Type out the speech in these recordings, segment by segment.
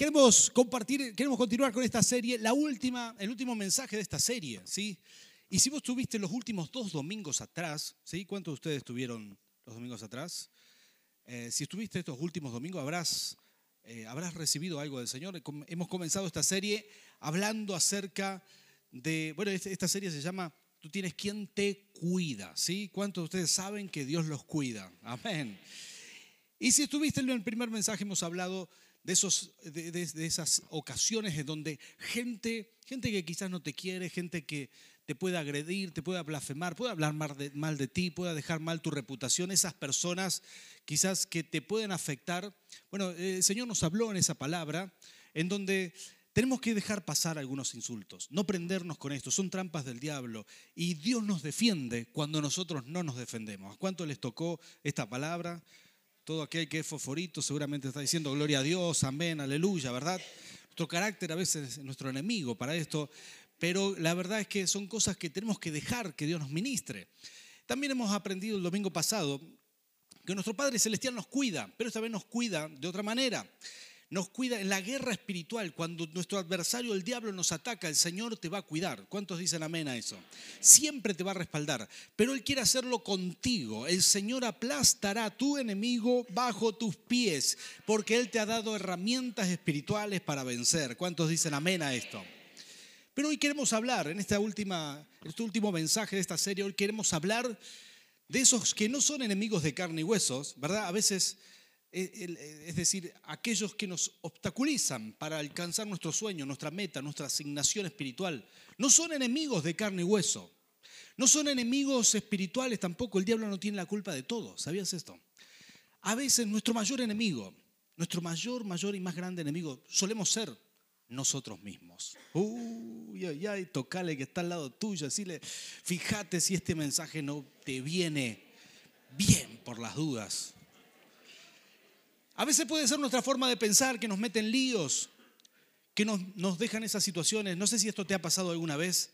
Queremos compartir, queremos continuar con esta serie, la última, el último mensaje de esta serie, ¿sí? Y si vos tuviste los últimos dos domingos atrás, ¿sí? ¿Cuántos de ustedes estuvieron los domingos atrás? Eh, si estuviste estos últimos domingos, habrás, eh, habrás recibido algo del Señor. Hemos comenzado esta serie hablando acerca de, bueno, este, esta serie se llama Tú tienes quien te cuida, ¿sí? ¿Cuántos de ustedes saben que Dios los cuida? Amén. Y si estuviste en el primer mensaje, hemos hablado de, esos, de, esas ocasiones en donde gente, gente que quizás no te quiere, gente que te puede agredir, te puede blasfemar, puede hablar mal de, mal de ti, puede dejar mal tu reputación, esas personas quizás que te pueden afectar. Bueno, el Señor nos habló en esa palabra en donde tenemos que dejar pasar algunos insultos, no prendernos con esto, son trampas del diablo. Y Dios nos defiende cuando nosotros no nos defendemos. ¿A cuánto les tocó esta palabra? Todo aquel que es fosforito seguramente está diciendo gloria a Dios, amén, aleluya, ¿verdad? Nuestro carácter a veces es nuestro enemigo para esto, pero la verdad es que son cosas que tenemos que dejar que Dios nos ministre. También hemos aprendido el domingo pasado que nuestro Padre Celestial nos cuida, pero esta vez nos cuida de otra manera nos cuida en la guerra espiritual. Cuando nuestro adversario, el diablo, nos ataca, el Señor te va a cuidar. ¿Cuántos dicen amén a eso? Siempre te va a respaldar, pero Él quiere hacerlo contigo. El Señor aplastará a tu enemigo bajo tus pies, porque Él te ha dado herramientas espirituales para vencer. ¿Cuántos dicen amén a esto? Pero hoy queremos hablar, en este último mensaje de esta serie, hoy queremos hablar de esos que no son enemigos de carne y huesos, ¿verdad? A veces es decir, aquellos que nos obstaculizan para alcanzar nuestro sueño, nuestra meta, nuestra asignación espiritual, no son enemigos de carne y hueso, no son enemigos espirituales tampoco, el diablo no tiene la culpa de todo, ¿sabías esto? A veces nuestro mayor enemigo, nuestro mayor, mayor y más grande enemigo solemos ser nosotros mismos. Uy, ay, ay, tocale que está al lado tuyo, decirle, fíjate si este mensaje no te viene bien por las dudas. A veces puede ser nuestra forma de pensar que nos mete en líos, que nos, nos dejan esas situaciones. No sé si esto te ha pasado alguna vez,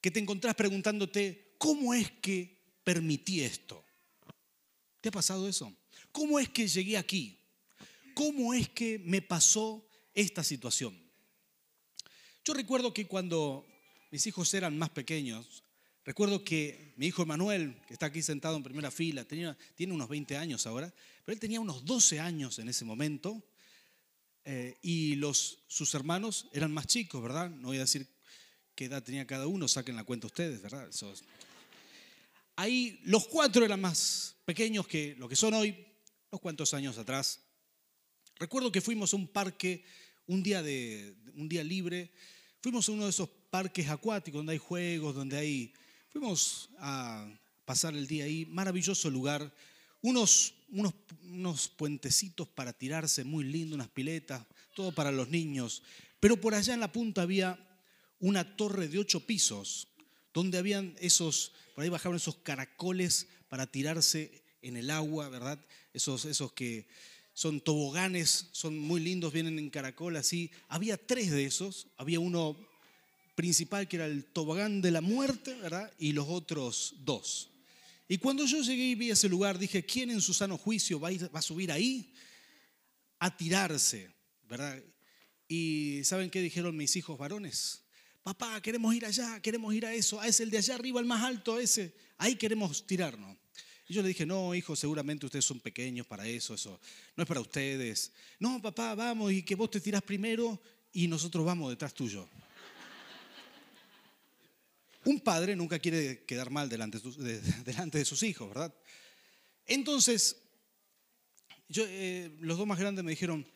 que te encontrás preguntándote, ¿cómo es que permití esto? ¿Te ha pasado eso? ¿Cómo es que llegué aquí? ¿Cómo es que me pasó esta situación? Yo recuerdo que cuando mis hijos eran más pequeños, recuerdo que mi hijo Manuel, que está aquí sentado en primera fila, tiene unos 20 años ahora, pero él tenía unos 12 años en ese momento eh, y los, sus hermanos eran más chicos, ¿verdad? No voy a decir qué edad tenía cada uno, saquen la cuenta ustedes, ¿verdad? Ahí los cuatro eran más pequeños que lo que son hoy, unos cuantos años atrás. Recuerdo que fuimos a un parque un día, de, un día libre, fuimos a uno de esos parques acuáticos donde hay juegos, donde hay... Fuimos a pasar el día ahí, maravilloso lugar, unos, unos, unos puentecitos para tirarse muy lindo, unas piletas, todo para los niños. Pero por allá en la punta había una torre de ocho pisos, donde habían esos, por ahí bajaban esos caracoles para tirarse en el agua, ¿verdad? Esos, esos que son toboganes, son muy lindos, vienen en caracol así. Había tres de esos, había uno principal que era el tobogán de la muerte, ¿verdad? Y los otros dos. Y cuando yo llegué y vi ese lugar, dije, ¿quién en su sano juicio va a, subir ahí a tirarse? ¿Verdad? Y ¿saben qué dijeron mis hijos varones? Papá, queremos ir allá, queremos ir a eso, a ese, el de allá arriba, el más alto, ese, ahí queremos tirarnos. Y yo le dije, no, hijo, seguramente ustedes son pequeños para eso, eso no es para ustedes. No, papá, vamos y que vos te tirás primero y nosotros vamos detrás tuyo. Un padre nunca quiere quedar mal delante de, sus hijos, ¿verdad? Entonces, yo, eh, los dos más grandes me dijeron,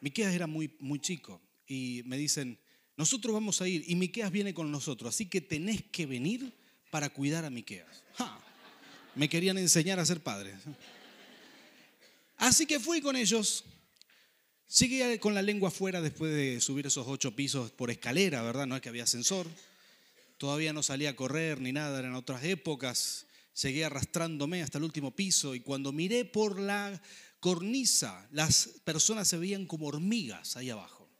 Miqueas era muy, muy chico, y me dicen, nosotros vamos a ir, y Miqueas viene con nosotros, así que tenés que venir para cuidar a Miqueas. Me querían enseñar a ser padre. Así que fui con ellos. Llegué con la lengua afuera después de subir esos ocho pisos por escalera, ¿verdad? No es que había ascensor. Todavía no salía a correr ni nada, eran otras épocas. Llegué arrastrándome hasta el último piso y cuando miré por la cornisa, las personas se veían como hormigas ahí abajo.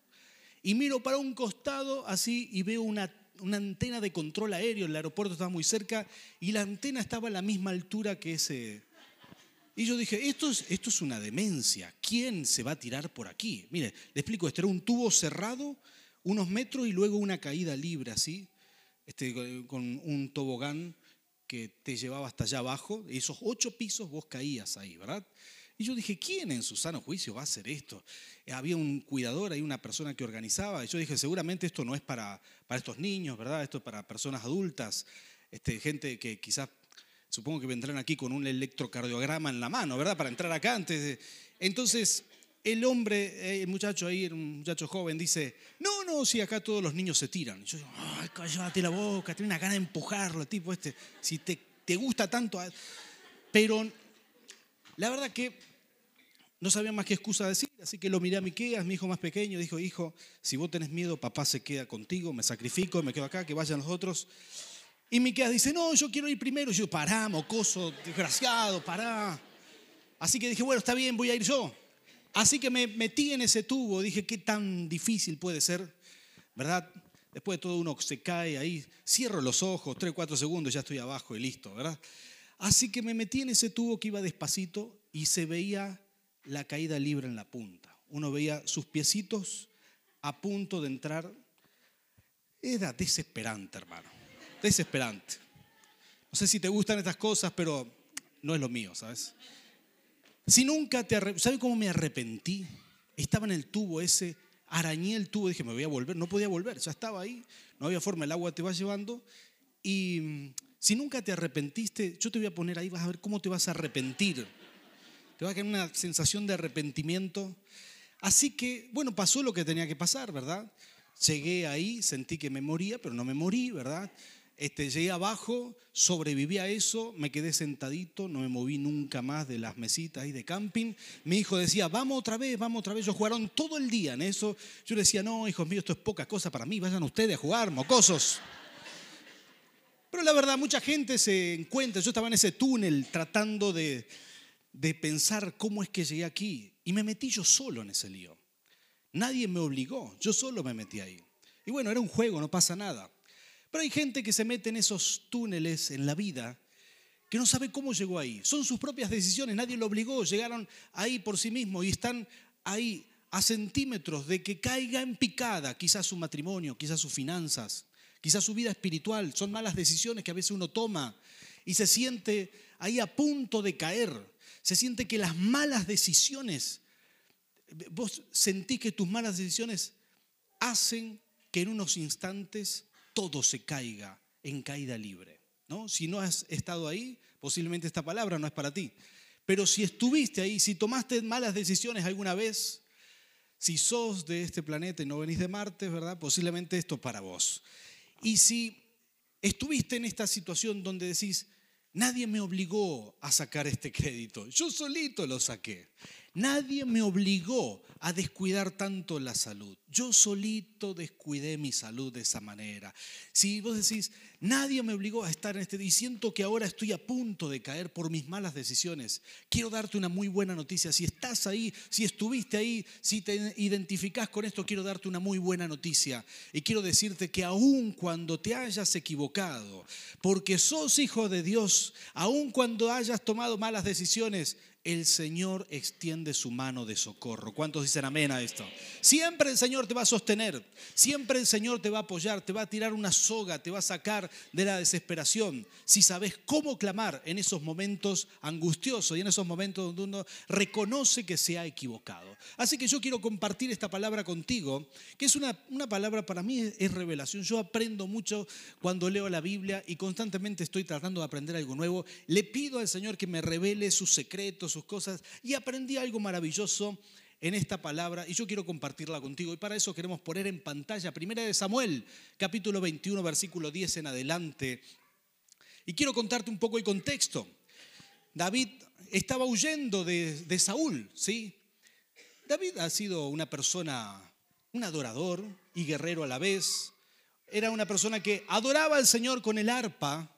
Y miro para un costado así y veo una, una antena de control aéreo, el aeropuerto estaba muy cerca y la antena estaba a la misma altura que ese, Y yo dije, esto es, esto es una demencia. ¿Quién se va a tirar por aquí? Mire, le explico, este era un tubo cerrado, unos metros y luego una caída libre así, este, con un tobogán que te llevaba hasta allá abajo. Esos ocho pisos vos caías ahí, ¿verdad? Y yo dije, ¿quién en su sano juicio va a hacer esto? Había un cuidador ahí, una persona que organizaba. Y yo dije, seguramente esto no es para, para estos niños, ¿verdad? Esto es para personas adultas, este, gente que quizás, supongo que vendrán aquí con un electrocardiograma en la mano, ¿verdad? Para entrar acá antes. Entonces, el hombre, eh, el muchacho ahí, un muchacho joven, dice, no, no, si acá todos los niños se tiran. Y yo digo, ay, cállate la boca, tiene una gana de empujarlo, tipo este, si te, te gusta tanto. Pero la verdad que no sabía más qué excusa decir, así que lo miré a Miqueas, mi hijo más pequeño, dijo, hijo, si vos tenés miedo, papá se queda contigo, me sacrifico, me quedo acá, que vayan los otros. Y Miqueas dice, no, yo quiero ir primero. Y yo, pará, mocoso, desgraciado, pará. Así que dije, bueno, está bien, voy a ir yo. Así que me metí en ese tubo, dije, qué tan difícil puede ser, ¿verdad? Después de todo uno se cae ahí, cierro los ojos, tres, cuatro segundos, ya estoy abajo y listo, ¿verdad? Así que me metí en ese tubo que iba despacito y se veía la caída libre en la punta. Uno veía sus piecitos a punto de entrar. Era desesperante, hermano. Desesperante. No sé si te gustan estas cosas, pero no es lo mío, ¿sabes? Si nunca te ¿sabes cómo me arrepentí? Estaba en el tubo ese, arañé el tubo, dije, me voy a volver, no podía volver, ya estaba ahí, no había forma, el agua te va llevando. Y mm, si nunca te arrepentiste, yo te voy a poner ahí, vas a ver cómo te vas a arrepentir te va a quedar una sensación de arrepentimiento. Así que, bueno, pasó lo que tenía que pasar, ¿verdad? Llegué ahí, sentí que me moría, pero no me morí, ¿verdad? Este, llegué abajo, sobreviví a eso, me quedé sentadito, no me moví nunca más de las mesitas ahí de camping. Mi hijo decía, vamos otra vez, vamos otra vez. Ellos jugaron todo el día en eso. Yo le decía, no, hijos míos, esto es poca cosa para mí, vayan ustedes a jugar, mocosos. Pero la verdad, mucha gente se encuentra, yo estaba en ese túnel tratando de, de pensar cómo es que llegué aquí. Y me metí yo solo en ese lío. Nadie me obligó, yo solo me metí ahí. Y bueno, era un juego, no pasa nada. Pero hay gente que se mete en esos túneles en la vida que no sabe cómo llegó ahí. Son sus propias decisiones, nadie lo obligó, llegaron ahí por sí mismos y están ahí a centímetros de que caiga en picada quizás su matrimonio, quizás sus finanzas, quizás su vida espiritual. Son malas decisiones que a veces uno toma y se siente ahí a punto de caer se siente que las malas decisiones, vos sentís que tus malas decisiones hacen que en unos instantes todo se caiga en caída libre. ¿no? Si no has estado ahí, posiblemente esta palabra no es para ti. Pero si estuviste ahí, si tomaste malas decisiones alguna vez, si sos de este planeta y no venís de Marte, ¿verdad? Posiblemente esto es para vos. Y si estuviste en esta situación donde decís, Nadie me obligó a sacar este crédito, yo solito lo saqué. Nadie me obligó a descuidar tanto la salud. Yo solito descuidé mi salud de esa manera. Si vos decís, nadie me obligó a estar en este y siento que ahora estoy a punto de caer por mis malas decisiones, quiero darte una muy buena noticia. Si estás ahí, si estuviste ahí, si te identificás con esto, quiero darte una muy buena noticia. Y quiero decirte que aun cuando te hayas equivocado, porque sos hijo de Dios, aun cuando hayas tomado malas decisiones, el Señor extiende su mano de socorro. ¿Cuántos dicen amén a esto? Siempre el Señor te va a sostener, siempre el Señor te va a apoyar, te va a tirar una soga, te va a sacar de la desesperación. Si sabes cómo clamar en esos momentos angustiosos y en esos momentos donde uno reconoce que se ha equivocado. Así que yo quiero compartir esta palabra contigo, que es una, una palabra para mí es revelación. Yo aprendo mucho cuando leo la Biblia y constantemente estoy tratando de aprender algo nuevo. Le pido al Señor que me revele sus secretos sus cosas y aprendí algo maravilloso en esta palabra y yo quiero compartirla contigo. Y para eso queremos poner en pantalla Primera de Samuel, capítulo 21, versículo 10 en adelante. Y quiero contarte un poco el contexto. David estaba huyendo de, de Saúl, ¿sí? David ha sido una persona, un adorador y guerrero a la vez. Era una persona que adoraba al Señor con el arpa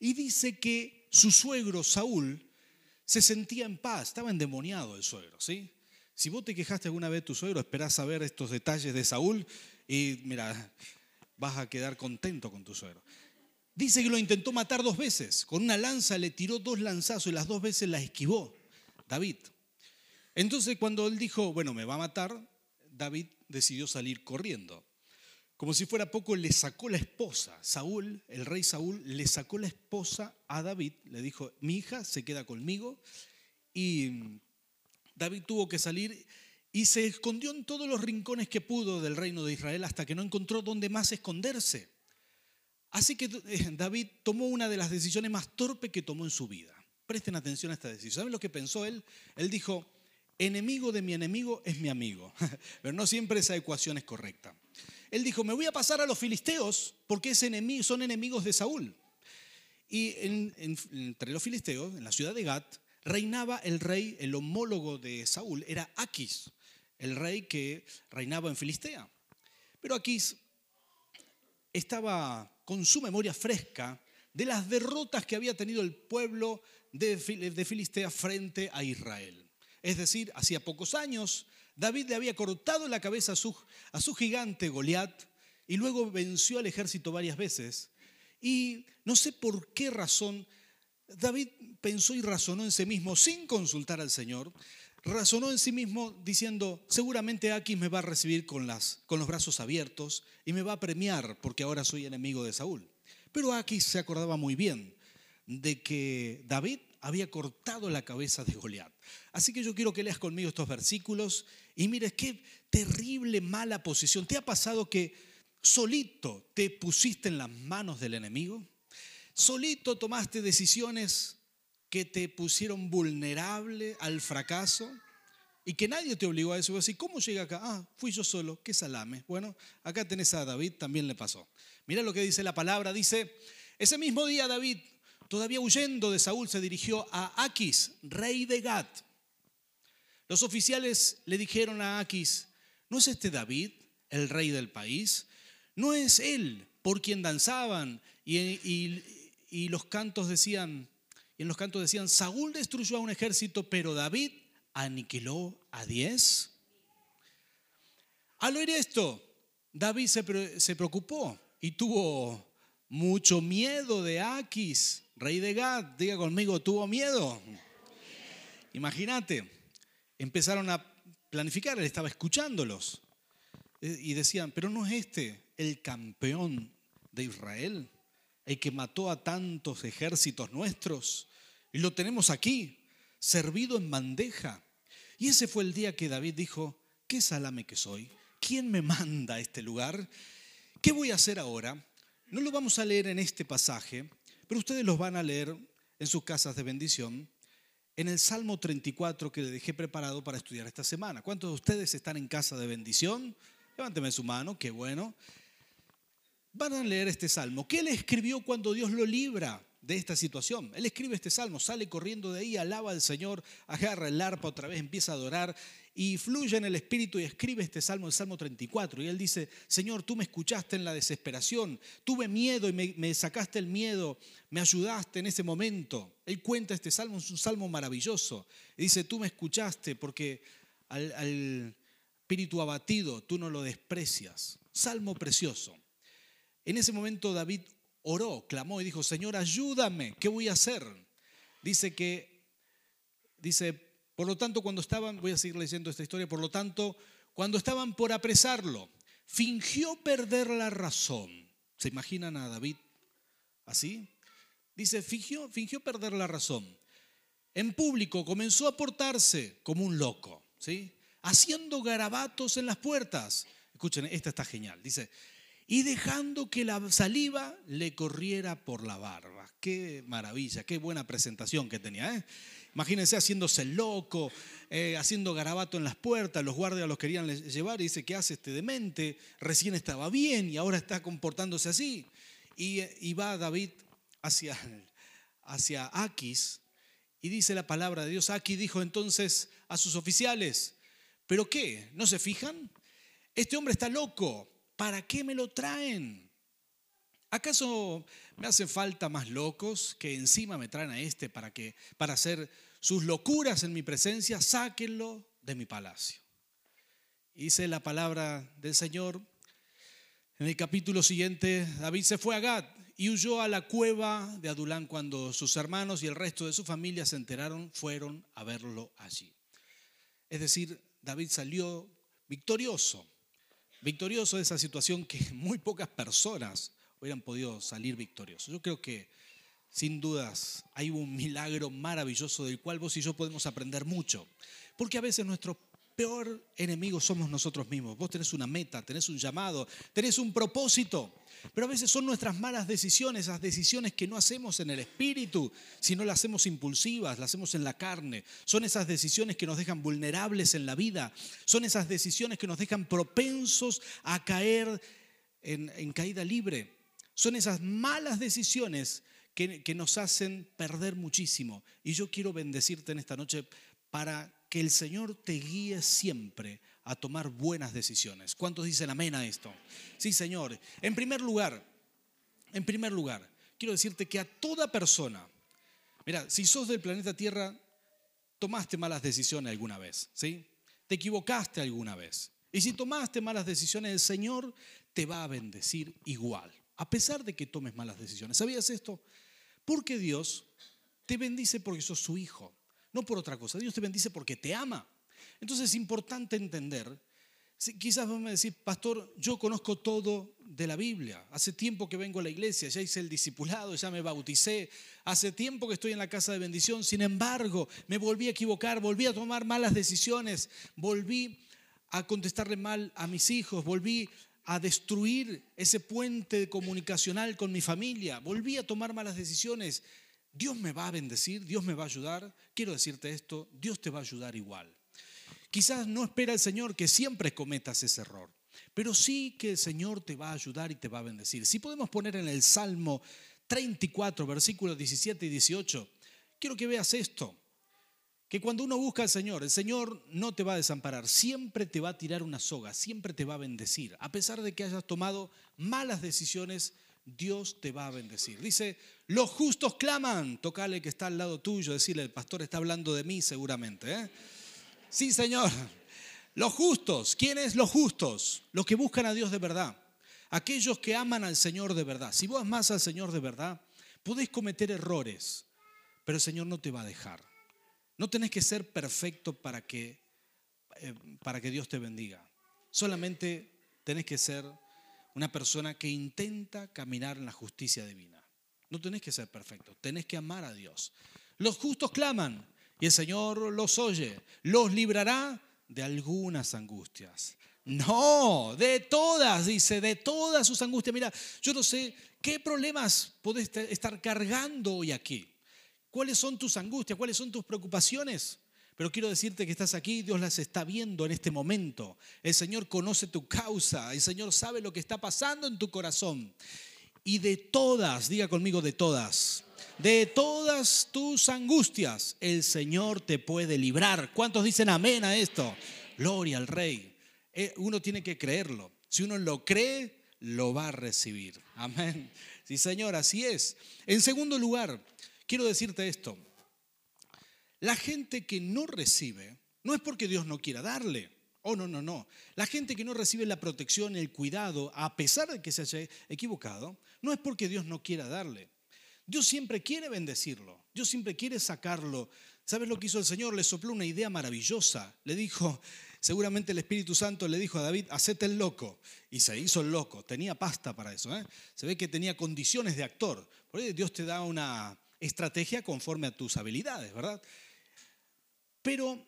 y dice que su suegro Saúl se sentía en paz, estaba endemoniado el suegro, ¿sí? Si vos te quejaste alguna vez de tu suegro, esperás saber estos detalles de Saúl y mira, vas a quedar contento con tu suegro. Dice que lo intentó matar dos veces, con una lanza le tiró dos lanzazos y las dos veces la esquivó. David. Entonces cuando él dijo, bueno, me va a matar, David decidió salir corriendo. Como si fuera poco, le sacó la esposa. Saúl, el rey Saúl, le sacó la esposa a David. Le dijo, mi hija se queda conmigo. Y David tuvo que salir y se escondió en todos los rincones que pudo del reino de Israel hasta que no encontró dónde más esconderse. Así que eh, David tomó una de las decisiones más torpes que tomó en su vida. Presten atención a esta decisión. ¿Saben lo que pensó él? Él dijo, enemigo de mi enemigo es mi amigo. Pero no siempre esa ecuación es correcta. Él dijo, me voy a pasar a los filisteos porque son enemigos de Saúl. Y entre los filisteos, en la ciudad de Gat, reinaba el rey, el homólogo de Saúl, era Aquis, el rey que reinaba en Filistea. Pero Aquis estaba con su memoria fresca de las derrotas que había tenido el pueblo de Filistea frente a Israel. Es decir, hacía pocos años David le había cortado la cabeza a su, a su gigante Goliat y luego venció al ejército varias veces. Y no sé por qué razón David pensó y razonó en sí mismo sin consultar al Señor. Razonó en sí mismo diciendo, seguramente Aquis me va a recibir con, las, con los brazos abiertos y me va a premiar porque ahora soy enemigo de Saúl. Pero Aquis se acordaba muy bien de que David había cortado la cabeza de Goliat. Así que yo quiero que leas conmigo estos versículos y mires qué terrible mala posición. ¿Te ha pasado que solito te pusiste en las manos del enemigo? ¿Solito tomaste decisiones que te pusieron vulnerable al fracaso? Y que nadie te obligó a eso. Y ¿cómo llega acá? Ah, fui yo solo, qué salame. Bueno, acá tenés a David, también le pasó. Mira lo que dice la palabra. Dice, ese mismo día David todavía huyendo de Saúl, se dirigió a Aquis, rey de Gat. Los oficiales le dijeron a Aquis, ¿no es este David, el rey del país? ¿No es él por quien danzaban? Y, los cantos decían, y en los cantos decían, Saúl destruyó a un ejército, pero David aniquiló a diez. Al oír esto, David se, se preocupó y tuvo mucho miedo de Aquis Rey de Gad, diga conmigo, tuvo miedo. Imagínate, empezaron a planificar, él estaba escuchándolos. Eh, y decían, pero no es este el campeón de Israel, el que mató a tantos ejércitos nuestros. Y lo tenemos aquí, servido en bandeja. Y ese fue el día que David dijo, ¿qué salame que soy? ¿Quién me manda a este lugar? ¿Qué voy a hacer ahora? No lo vamos a leer en este pasaje, pero ustedes los van a leer en sus casas de bendición en el Salmo 34 que le dejé preparado para estudiar esta semana. ¿Cuántos de ustedes están en casa de bendición? Levánteme su mano, qué bueno. Van a leer este salmo. ¿Qué le escribió cuando Dios lo libra de esta situación? Él escribe este salmo, sale corriendo de ahí, alaba al Señor, agarra el arpa otra vez, empieza a adorar y fluye en el Espíritu y escribe este salmo, el Salmo 34. Y él dice, Señor, tú me escuchaste en la desesperación, tuve miedo y me, sacaste el miedo, me ayudaste en ese momento. Él cuenta este salmo, es un salmo maravilloso. Y dice, tú me escuchaste porque al, al espíritu abatido tú no lo desprecias. Salmo precioso. En ese momento David oró, clamó y dijo, Señor, ayúdame, ¿qué voy a hacer? Dice que, dice, por lo tanto, cuando estaban, voy a seguir leyendo esta historia, por lo tanto, cuando estaban por apresarlo, fingió perder la razón. ¿Se imaginan a David así? Dice, fingió, fingió perder la razón. En público comenzó a portarse como un loco, ¿sí? Haciendo garabatos en las puertas. Escuchen, esta está genial. Dice, y dejando que la saliva le corriera por la barba. Qué maravilla, qué buena presentación que tenía. ¿eh? Imagínense haciéndose loco, eh, haciendo garabato en las puertas, los guardias los querían llevar y dice, ¿qué hace este demente? Recién estaba bien y ahora está comportándose así. Y, va David hacia, hacia Aquis y dice la palabra de Dios. Aquis dijo entonces a sus oficiales, ¿pero qué? ¿No se fijan? Este hombre está loco, ¿para qué me lo traen? ¿Acaso me hacen falta más locos que encima me traen a este para que para hacer sus locuras en mi presencia, sáquenlo de mi palacio. Hice la palabra del Señor. En el capítulo siguiente, David se fue a Gad y huyó a la cueva de Adulán cuando sus hermanos y el resto de su familia se enteraron, fueron a verlo allí. Es decir, David salió victorioso, victorioso de esa situación que muy pocas personas hubieran podido salir victoriosos. Yo creo que sin dudas hay un milagro maravilloso del cual vos y yo podemos aprender mucho, porque a veces nuestro peor enemigo somos nosotros mismos. Vos tenés una meta, tenés un llamado, tenés un propósito, pero a veces son nuestras malas decisiones, esas decisiones que no hacemos en el espíritu, sino las hacemos impulsivas, las hacemos en la carne. Son esas decisiones que nos dejan vulnerables en la vida, son esas decisiones que nos dejan propensos a caer en, caída libre. Son esas malas decisiones que, nos hacen perder muchísimo. Y yo quiero bendecirte en esta noche para que el Señor te guíe siempre a tomar buenas decisiones. ¿Cuántos dicen amén a esto? Sí, Señor. En primer lugar, en primer lugar, quiero decirte que a toda persona, mira, si sos del planeta Tierra, tomaste malas decisiones alguna vez, ¿sí? Te equivocaste alguna vez. Y si tomaste malas decisiones, el Señor te va a bendecir igual, a pesar de que tomes malas decisiones. ¿Sabías esto? Porque Dios te bendice porque sos su hijo, no por otra cosa. Dios te bendice porque te ama. Entonces es importante entender, quizás vamos a decir, pastor, yo conozco todo de la Biblia, hace tiempo que vengo a la iglesia, ya hice el discipulado, ya me bauticé, hace tiempo que estoy en la casa de bendición, sin embargo, me volví a equivocar, volví a tomar malas decisiones, volví a contestarle mal a mis hijos, volví a destruir ese puente comunicacional con mi familia, volví a tomar malas decisiones. Dios me va a bendecir, Dios me va a ayudar. Quiero decirte esto, Dios te va a ayudar igual. Quizás no espera el Señor que siempre cometas ese error, pero sí que el Señor te va a ayudar y te va a bendecir. Si podemos poner en el Salmo 34, versículos 17 y 18, quiero que veas esto, que cuando uno busca al Señor, el Señor no te va a desamparar, siempre te va a tirar una soga, siempre te va a bendecir. A pesar de que hayas tomado malas decisiones, Dios te va a bendecir. Dice, los justos claman, tocale que está al lado tuyo, decirle, el pastor está hablando de mí seguramente. ¿eh? Sí, Señor. Los justos, ¿quiénes los justos? Los que buscan a Dios de verdad. Aquellos que aman al Señor de verdad. Si vos amas al Señor de verdad, podés cometer errores, pero el Señor no te va a dejar. No tenés que ser perfecto para que, eh, para que Dios te bendiga. Solamente tenés que ser una persona que intenta caminar en la justicia divina. No tenés que ser perfecto, tenés que amar a Dios. Los justos claman, y el Señor los oye, los librará de algunas angustias. No, de todas, dice, de todas sus angustias. Mira, yo no sé qué problemas podés estar cargando hoy aquí. ¿Cuáles son tus angustias? ¿Cuáles son tus preocupaciones? Pero quiero decirte que estás aquí, Dios las está viendo en este momento. El Señor conoce tu causa, el Señor sabe lo que está pasando en tu corazón. Y de todas, diga conmigo, de todas, de todas tus angustias, el Señor te puede librar. ¿Cuántos dicen amén a esto? Gloria al Rey. Eh, uno tiene que creerlo. Si uno lo cree, lo va a recibir. Amén. Sí, Señor, así es. En segundo lugar, quiero decirte esto. La gente que no recibe, no es porque Dios no quiera darle. Oh, no, no, no. La gente que no recibe la protección, el cuidado, a pesar de que se haya equivocado, no es porque Dios no quiera darle. Dios siempre quiere bendecirlo, Dios siempre quiere sacarlo. ¿Sabes lo que hizo el Señor? Le sopló una idea maravillosa. Le dijo, seguramente el Espíritu Santo le dijo a David, hacete el loco. Y se hizo el loco, tenía pasta para eso. ¿eh? Se ve que tenía condiciones de actor. Dios te da una estrategia conforme a tus habilidades, ¿verdad? Pero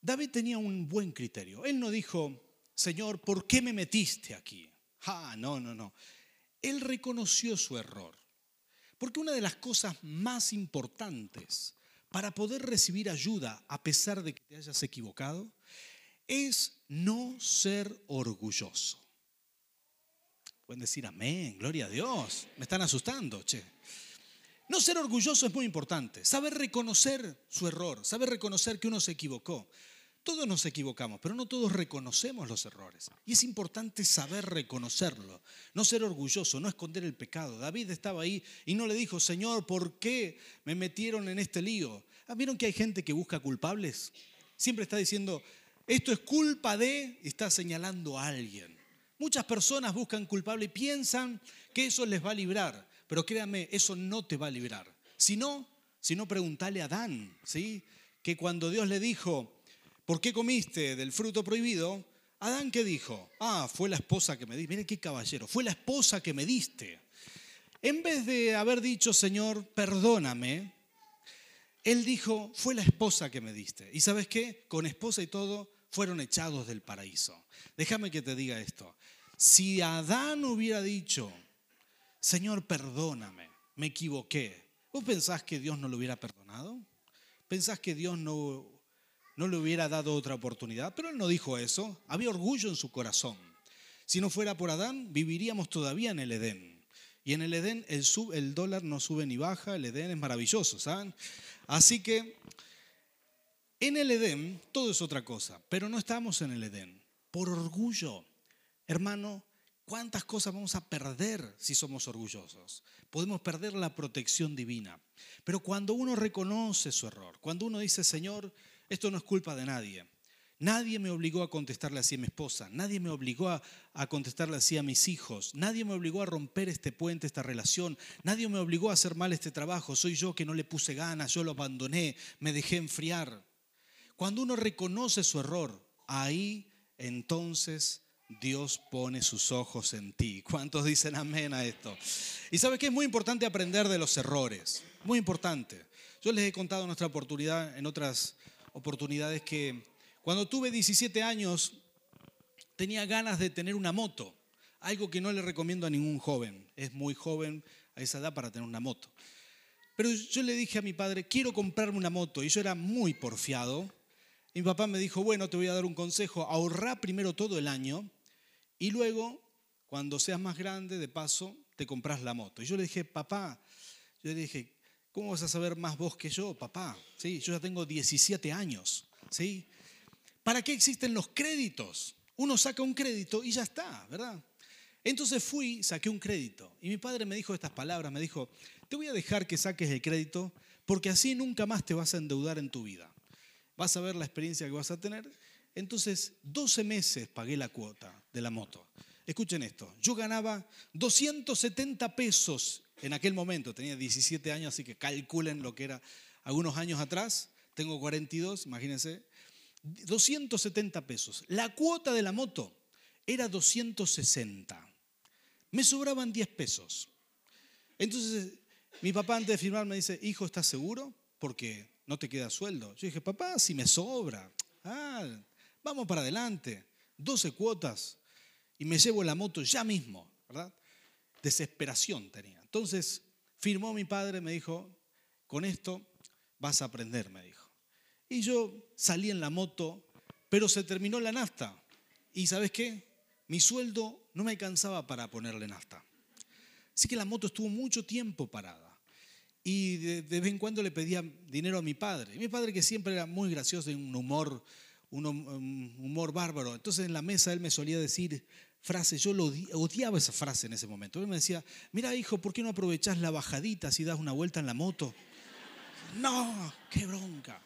David tenía un buen criterio. Él no dijo, Señor, ¿por qué me metiste aquí? Ah, no, no, no. Él reconoció su error. Porque una de las cosas más importantes para poder recibir ayuda a pesar de que te hayas equivocado es no ser orgulloso. Pueden decir amén, gloria a Dios. Me están asustando, che. No ser orgulloso es muy importante. Saber reconocer su error, saber reconocer que uno se equivocó. Todos nos equivocamos, pero no todos reconocemos los errores. Y es importante saber reconocerlo, no ser orgulloso, no esconder el pecado. David estaba ahí y no le dijo, Señor, ¿por qué me metieron en este lío? Ah, ¿Vieron que hay gente que busca culpables? Siempre está diciendo, esto es culpa de, está señalando a alguien. Muchas personas buscan culpable y piensan que eso les va a librar. Pero créame, eso no te va a librar. Si no, si no preguntale a Adán, ¿sí? Que cuando Dios le dijo, ¿por qué comiste del fruto prohibido? Adán qué dijo? Ah, fue la esposa que me diste. Mire qué caballero, fue la esposa que me diste. En vez de haber dicho, Señor, perdóname, él dijo, fue la esposa que me diste. ¿Y sabes qué? Con esposa y todo fueron echados del paraíso. Déjame que te diga esto. Si Adán hubiera dicho, Señor, perdóname, me equivoqué, ¿vos pensás que Dios no lo hubiera perdonado? ¿Pensás que Dios no, no le hubiera dado otra oportunidad? Pero él no dijo eso. Había orgullo en su corazón. Si no fuera por Adán, viviríamos todavía en el Edén. Y en el Edén el, el dólar no sube ni baja, el Edén es maravilloso, ¿saben? Así que en el Edén todo es otra cosa, pero no estamos en el Edén. Por orgullo, hermano, ¿cuántas cosas vamos a perder si somos orgullosos? Podemos perder la protección divina. Pero cuando uno reconoce su error, cuando uno dice, Señor, esto no es culpa de nadie, Nadie me obligó a contestarle así a mi esposa, nadie me obligó a, contestarle así a mis hijos, nadie me obligó a romper este puente, esta relación, nadie me obligó a hacer mal este trabajo, soy yo que no le puse ganas, yo lo abandoné, me dejé enfriar. Cuando uno reconoce su error, ahí entonces Dios pone sus ojos en ti. ¿Cuántos dicen amén a esto? Y sabes que es muy importante aprender de los errores, muy importante. Yo les he contado en nuestra oportunidad, en otras oportunidades que cuando tuve 17 años, tenía ganas de tener una moto, algo que no le recomiendo a ningún joven. Es muy joven a esa edad para tener una moto. Pero yo le dije a mi padre, quiero comprarme una moto, y yo era muy porfiado. Mi papá me dijo, bueno, te voy a dar un consejo, ahorra primero todo el año y luego, cuando seas más grande, de paso, te compras la moto. Y yo le dije, papá, yo le dije, ¿cómo vas a saber más vos que yo, papá? ¿Sí? Yo ya tengo 17 años, ¿sí? ¿Para qué existen los créditos? Uno saca un crédito y ya está, ¿verdad? Entonces fui, saqué un crédito y mi padre me dijo estas palabras, me dijo, te voy a dejar que saques el crédito porque así nunca más te vas a endeudar en tu vida. Vas a ver la experiencia que vas a tener. Entonces, 12 meses pagué la cuota de la moto. Escuchen esto, yo ganaba 270 pesos en aquel momento, tenía 17 años, así que calculen lo que era algunos años atrás, tengo 42, imagínense, 270 pesos. La cuota de la moto era 260. Me sobraban 10 pesos. Entonces, mi papá antes de firmar me dice, hijo, ¿estás seguro? Porque no te queda sueldo. Yo dije, papá, si me sobra. Ah, vamos para adelante. 12 cuotas. Y me llevo la moto ya mismo, ¿verdad? Desesperación tenía. Entonces, firmó mi padre, me dijo, con esto vas a aprender, me dijo. Y yo salí en la moto, pero se terminó la nafta. ¿Y sabes qué? Mi sueldo no me alcanzaba para ponerle nafta. Así que la moto estuvo mucho tiempo parada. Y de, vez en cuando le pedía dinero a mi padre. Y mi padre que siempre era muy gracioso, y un humor, un humor bárbaro. Entonces en la mesa él me solía decir frases, yo lo odiaba esa frase en ese momento. Él me decía, mira hijo, ¿por qué no aprovechas la bajadita si das una vuelta en la moto? No, qué bronca.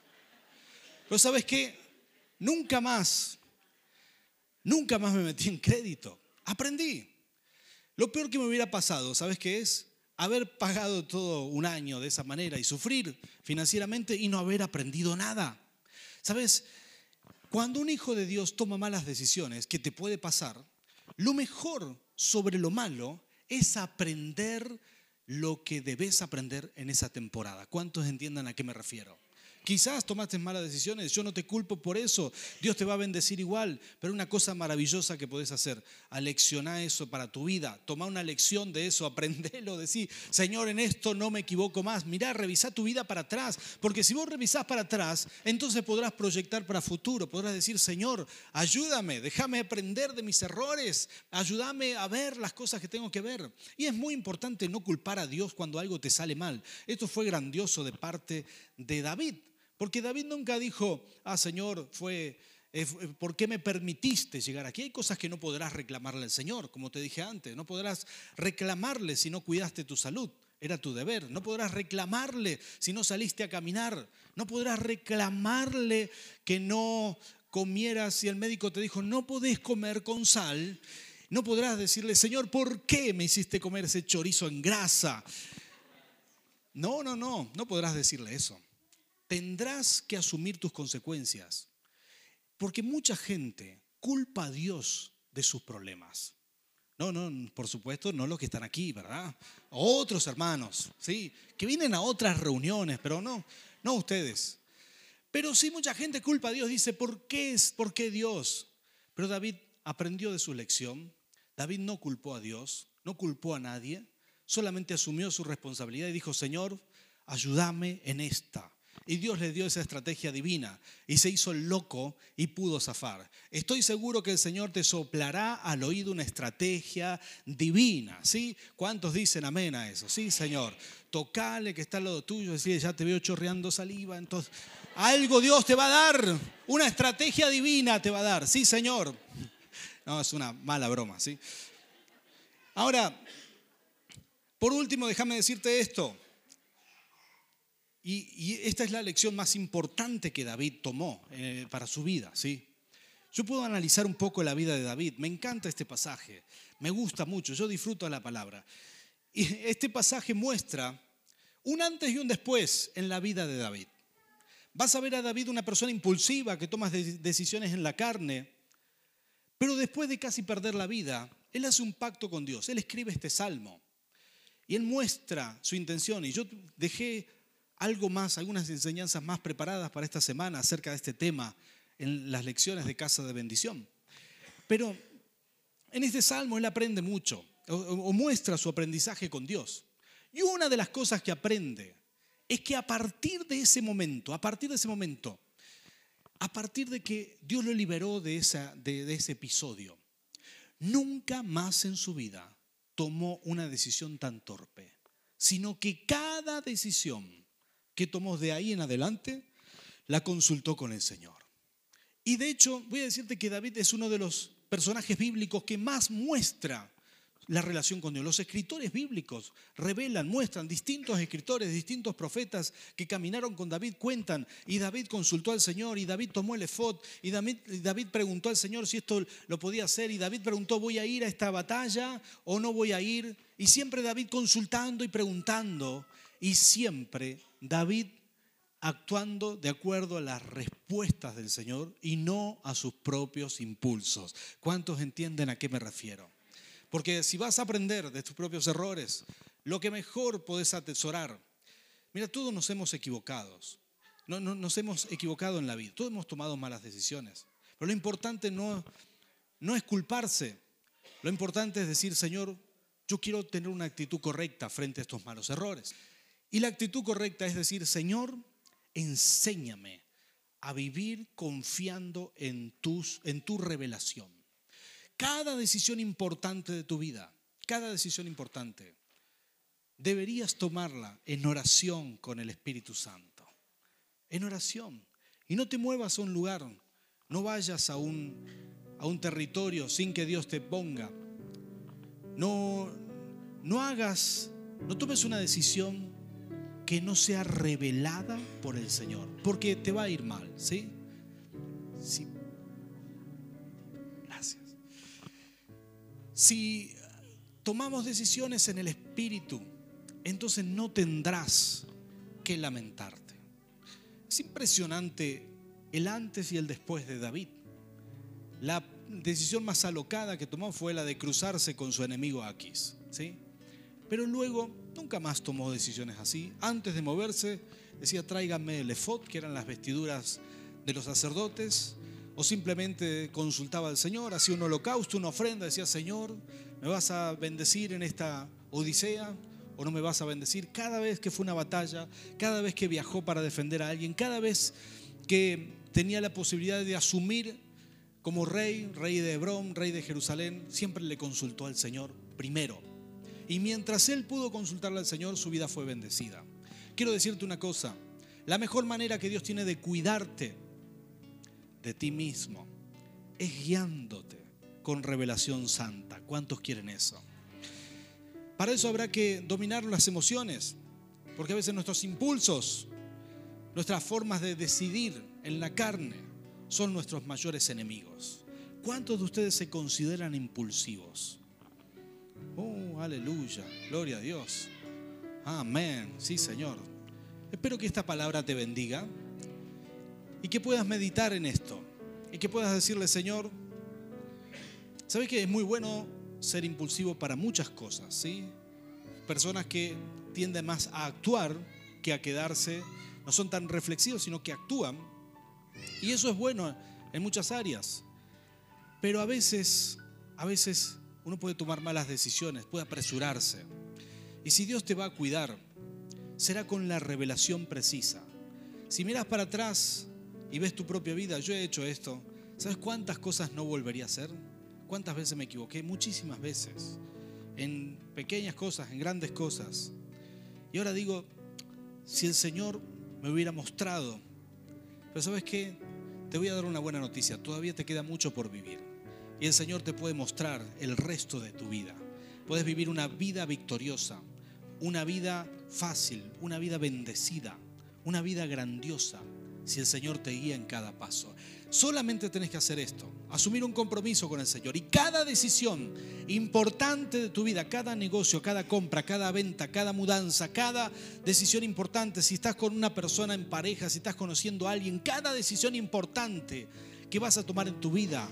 Pero sabes qué? Nunca más, nunca más me metí en crédito. Aprendí. Lo peor que me hubiera pasado, ¿sabes qué es? Haber pagado todo un año de esa manera y sufrir financieramente y no haber aprendido nada. ¿Sabes? Cuando un hijo de Dios toma malas decisiones, ¿qué te puede pasar? Lo mejor sobre lo malo es aprender lo que debes aprender en esa temporada. ¿Cuántos entiendan a qué me refiero? Quizás tomaste malas decisiones, yo no te culpo por eso, Dios te va a bendecir igual, pero una cosa maravillosa que puedes hacer, aleccionar eso para tu vida, toma una lección de eso, aprendelo, decir, Señor, en esto no me equivoco más, mirá, revisa tu vida para atrás, porque si vos revisás para atrás, entonces podrás proyectar para futuro, podrás decir, Señor, ayúdame, déjame aprender de mis errores, ayúdame a ver las cosas que tengo que ver. Y es muy importante no culpar a Dios cuando algo te sale mal. Esto fue grandioso de parte de David. Porque David nunca dijo, ah Señor, fue, eh, ¿por qué me permitiste llegar aquí? Hay cosas que no podrás reclamarle al Señor, como te dije antes, no podrás reclamarle si no cuidaste tu salud. Era tu deber. No podrás reclamarle si no saliste a caminar. No podrás reclamarle que no comieras si el médico te dijo, no podés comer con sal No podrás decirle, Señor, ¿por qué me hiciste comer ese chorizo en grasa? No, no, no, no podrás decirle eso. Tendrás que asumir tus consecuencias. Porque mucha gente culpa a Dios de sus problemas. No, no, por supuesto, no los que están aquí, ¿verdad? Otros hermanos, ¿sí? Que vienen a otras reuniones, pero no, no ustedes. Pero sí mucha gente culpa a Dios, dice, ¿por qué es? ¿Por qué Dios? Pero David aprendió de su lección. David no culpó a Dios, no culpó a nadie, solamente asumió su responsabilidad y dijo, Señor, ayúdame en esta. Y Dios le dio esa estrategia divina y se hizo loco y pudo zafar. Estoy seguro que el Señor te soplará al oído una estrategia divina, ¿sí? ¿Cuántos dicen amén a eso? Sí, Señor. Tocale que está al lado tuyo, decir, ya te veo chorreando saliva, entonces algo Dios te va a dar, una estrategia divina te va a dar, sí, Señor. No, es una mala broma, ¿sí? Ahora, por último, déjame decirte esto. Y, esta es la lección más importante que David tomó eh, para su vida, ¿sí? Yo puedo analizar un poco la vida de David. Me encanta este pasaje. Me gusta mucho. Yo disfruto la palabra. Y este pasaje muestra un antes y un después en la vida de David. Vas a ver a David una persona impulsiva que toma decisiones en la carne, pero después de casi perder la vida, él hace un pacto con Dios. Él escribe este salmo y él muestra su intención. Y yo dejé algo más, algunas enseñanzas más preparadas para esta semana acerca de este tema en las lecciones de Casa de Bendición. Pero en este salmo él aprende mucho o, muestra su aprendizaje con Dios. Y una de las cosas que aprende es que a partir de ese momento, a partir de ese momento, a partir de que Dios lo liberó de, esa, de ese episodio, nunca más en su vida tomó una decisión tan torpe, sino que cada decisión que tomó de ahí en adelante, la consultó con el Señor. Y de hecho, voy a decirte que David es uno de los personajes bíblicos que más muestra la relación con Dios. Los escritores bíblicos revelan, muestran, distintos escritores, distintos profetas que caminaron con David cuentan, y David consultó al Señor, y David tomó el efod, y David, David preguntó al Señor si esto lo podía hacer, y David preguntó, ¿voy a ir a esta batalla o no voy a ir? Y siempre David consultando y preguntando, y siempre David actuando de acuerdo a las respuestas del Señor y no a sus propios impulsos. ¿Cuántos entienden a qué me refiero? Porque si vas a aprender de tus propios errores, lo que mejor podés atesorar, mira, todos nos hemos equivocado, no, nos hemos equivocado en la vida, todos hemos tomado malas decisiones, pero lo importante no, no es culparse, lo importante es decir, Señor, yo quiero tener una actitud correcta frente a estos malos errores. Y la actitud correcta es decir, Señor, enséñame a vivir confiando en, tus, en tu revelación. Cada decisión importante de tu vida, cada decisión importante, deberías tomarla en oración con el Espíritu Santo. En oración. Y no te muevas a un lugar, no vayas a un, a un territorio sin que Dios te ponga. No, no hagas, no tomes una decisión que no sea revelada por el Señor, porque te va a ir mal, ¿sí? Sí. Gracias. Si tomamos decisiones en el Espíritu, entonces no tendrás que lamentarte. Es impresionante el antes y el después de David. La decisión más alocada que tomó fue la de cruzarse con su enemigo Aquis, ¿sí? Pero luego nunca más tomó decisiones así. Antes de moverse, decía, tráiganme el efod, que eran las vestiduras de los sacerdotes, o simplemente consultaba al Señor, hacía un holocausto, una ofrenda, decía, Señor, ¿me vas a bendecir en esta odisea? ¿O no me vas a bendecir? Cada vez que fue una batalla, cada vez que viajó para defender a alguien, cada vez que tenía la posibilidad de asumir como rey, rey de Hebrón, rey de Jerusalén, siempre le consultó al Señor primero y mientras él pudo consultarle al Señor, su vida fue bendecida. Quiero decirte una cosa, la mejor manera que Dios tiene de cuidarte de ti mismo es guiándote con revelación santa. ¿Cuántos quieren eso? Para eso habrá que dominar las emociones, porque a veces nuestros impulsos, nuestras formas de decidir en la carne son nuestros mayores enemigos. ¿Cuántos de ustedes se consideran impulsivos? Aleluya, gloria a Dios. Amén, sí Señor. Espero que esta palabra te bendiga y que puedas meditar en esto y que puedas decirle, Señor, ¿sabes que es muy bueno ser impulsivo para muchas cosas? ¿sí? Personas que tienden más a actuar que a quedarse, no son tan reflexivos, sino que actúan. Y eso es bueno en muchas áreas. Pero a veces, a veces uno puede tomar malas decisiones, puede apresurarse. Y si Dios te va a cuidar, será con la revelación precisa. Si miras para atrás y ves tu propia vida, yo he hecho esto, ¿sabes cuántas cosas no volvería a hacer? ¿Cuántas veces me equivoqué? Muchísimas veces. En pequeñas cosas, en grandes cosas. Y ahora digo, si el Señor me hubiera mostrado, pero ¿sabes qué? Te voy a dar una buena noticia, todavía te queda mucho por vivir. Y el Señor te puede mostrar el resto de tu vida. Puedes vivir una vida victoriosa, una vida fácil, una vida bendecida, una vida grandiosa, si el Señor te guía en cada paso. Solamente tenés que hacer esto, asumir un compromiso con el Señor. Y cada decisión importante de tu vida, cada negocio, cada compra, cada venta, cada mudanza, cada decisión importante, si estás con una persona en pareja, si estás conociendo a alguien, cada decisión importante que vas a tomar en tu vida,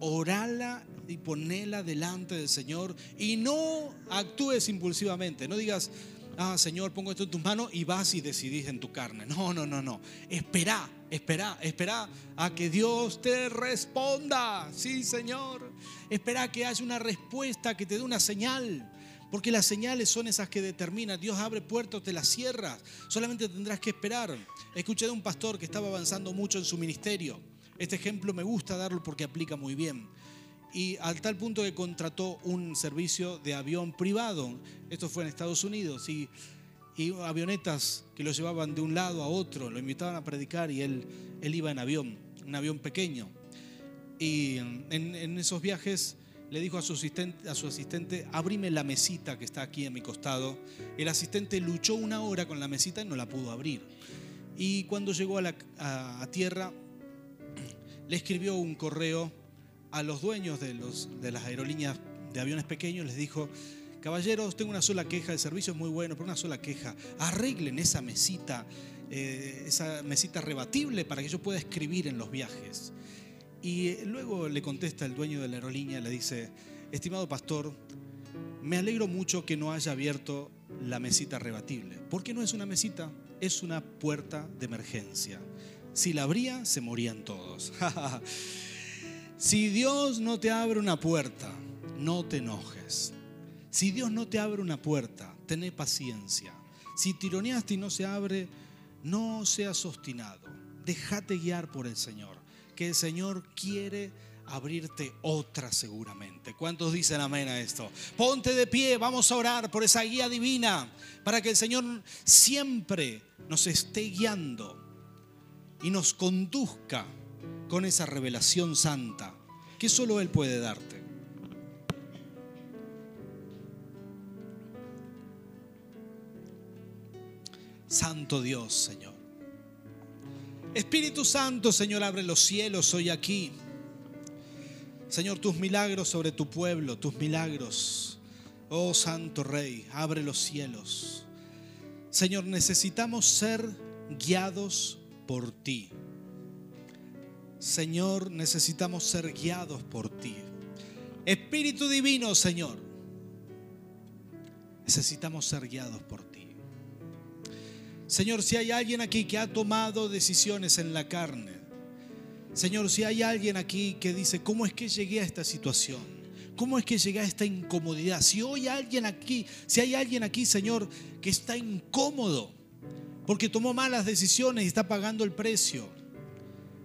orala y ponela delante del Señor y no actúes impulsivamente. No digas, ah, Señor, pongo esto en tus manos y vas y decidís en tu carne. No, no, no, no. Espera, espera, espera a que Dios te responda. Sí, Señor. Espera que haya una respuesta, que te dé una señal. Porque las señales son esas que determinan. Dios abre puertas, te las cierras. Solamente tendrás que esperar. Escuché de un pastor que estaba avanzando mucho en su ministerio este ejemplo me gusta darlo porque aplica muy bien. Y al tal punto que contrató un servicio de avión privado. Esto fue en Estados Unidos. Y, avionetas que lo llevaban de un lado a otro. Lo invitaban a predicar y él, él iba en avión, un avión pequeño. Y en, esos viajes le dijo a su, asistente, a su asistente, abrime la mesita que está aquí a mi costado. El asistente luchó una hora con la mesita y no la pudo abrir. Y cuando llegó a, la, a tierra, le escribió un correo a los dueños de, las aerolíneas de aviones pequeños, les dijo, caballeros, tengo una sola queja, el servicio es muy bueno, pero una sola queja, arreglen esa mesita, eh, esa mesita rebatible para que yo pueda escribir en los viajes. Y eh, luego le contesta el dueño de la aerolínea, le dice, estimado pastor, me alegro mucho que no haya abierto la mesita rebatible. ¿Por qué no es una mesita? Es una puerta de emergencia. Si la abría, se morían todos. si Dios no te abre una puerta, no te enojes. Si Dios no te abre una puerta, tené paciencia. Si tironeaste y no se abre, no seas obstinado. Déjate guiar por el Señor, que el Señor quiere abrirte otra seguramente. ¿Cuántos dicen amén a esto? Ponte de pie, vamos a orar por esa guía divina, para que el Señor siempre nos esté guiando y nos conduzca con esa revelación santa que solo Él puede darte. Santo Dios, Señor. Espíritu Santo, Señor, abre los cielos hoy aquí. Señor, tus milagros sobre tu pueblo, tus milagros. Oh Santo Rey, abre los cielos. Señor, necesitamos ser guiados por ti. Señor, necesitamos ser guiados por ti. Espíritu Divino, Señor, necesitamos ser guiados por ti. Señor, si hay alguien aquí que ha tomado decisiones en la carne, Señor, si hay alguien aquí que dice, ¿cómo es que llegué a esta situación? ¿Cómo es que llegué a esta incomodidad? Si hoy alguien aquí, si hay alguien aquí, Señor, que está incómodo, porque tomó malas decisiones y está pagando el precio.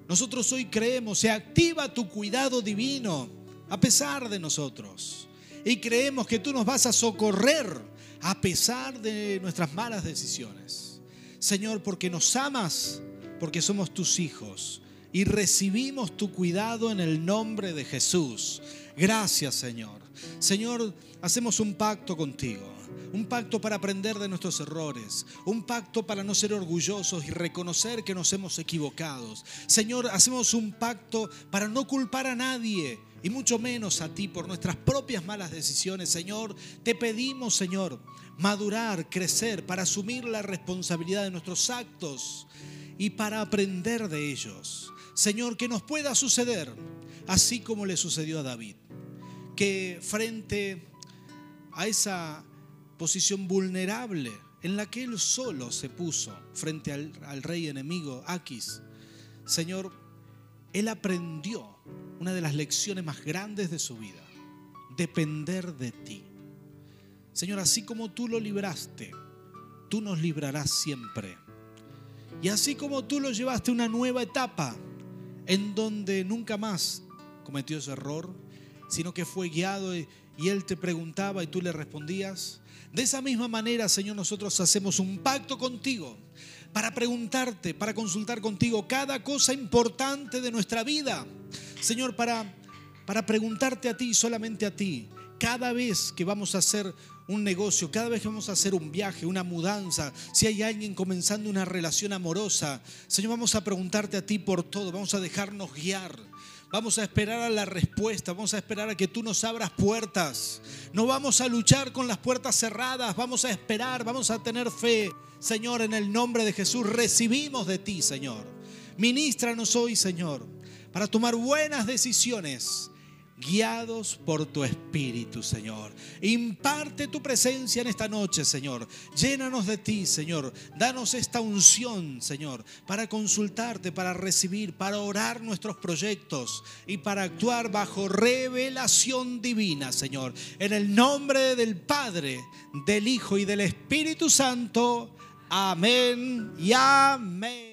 Nosotros hoy creemos, se activa tu cuidado divino a pesar de nosotros. Y creemos que tú nos vas a socorrer a pesar de nuestras malas decisiones. Señor, porque nos amas, porque somos tus hijos y recibimos tu cuidado en el nombre de Jesús. Gracias, Señor. Señor, hacemos un pacto contigo Un pacto para aprender de nuestros errores. Un pacto para no ser orgullosos y reconocer que nos hemos equivocado. Señor, hacemos un pacto para no culpar a nadie y mucho menos a ti por nuestras propias malas decisiones. Señor, te pedimos, Señor, madurar, crecer para asumir la responsabilidad de nuestros actos y para aprender de ellos. Señor, que nos pueda suceder así como le sucedió a David, que frente a esa posición vulnerable en la que él solo se puso frente al, rey enemigo, Aquis, Señor, él aprendió una de las lecciones más grandes de su vida, depender de ti. Señor, así como tú lo libraste, tú nos librarás siempre. Y así como tú lo llevaste a una nueva etapa en donde nunca más cometió ese error, sino que fue guiado y, él te preguntaba y tú le respondías. De esa misma manera, Señor, nosotros hacemos un pacto contigo para preguntarte, para consultar contigo cada cosa importante de nuestra vida. Señor, para, para preguntarte a ti, solamente a ti, cada vez que vamos a hacer un negocio, cada vez que vamos a hacer un viaje, una mudanza, si hay alguien comenzando una relación amorosa, Señor, vamos a preguntarte a ti por todo, vamos a dejarnos guiar. Vamos a esperar a la respuesta, vamos a esperar a que tú nos abras puertas. No vamos a luchar con las puertas cerradas, vamos a esperar, vamos a tener fe. Señor, en el nombre de Jesús recibimos de ti, Señor. Ministranos hoy, Señor, para tomar buenas decisiones guiados por tu Espíritu, Señor. Imparte tu presencia en esta noche, Señor. Llénanos de ti, Señor. Danos esta unción, Señor, para consultarte, para recibir, para orar nuestros proyectos y para actuar bajo revelación divina, Señor. En el nombre del Padre, del Hijo y del Espíritu Santo. Amén y amén.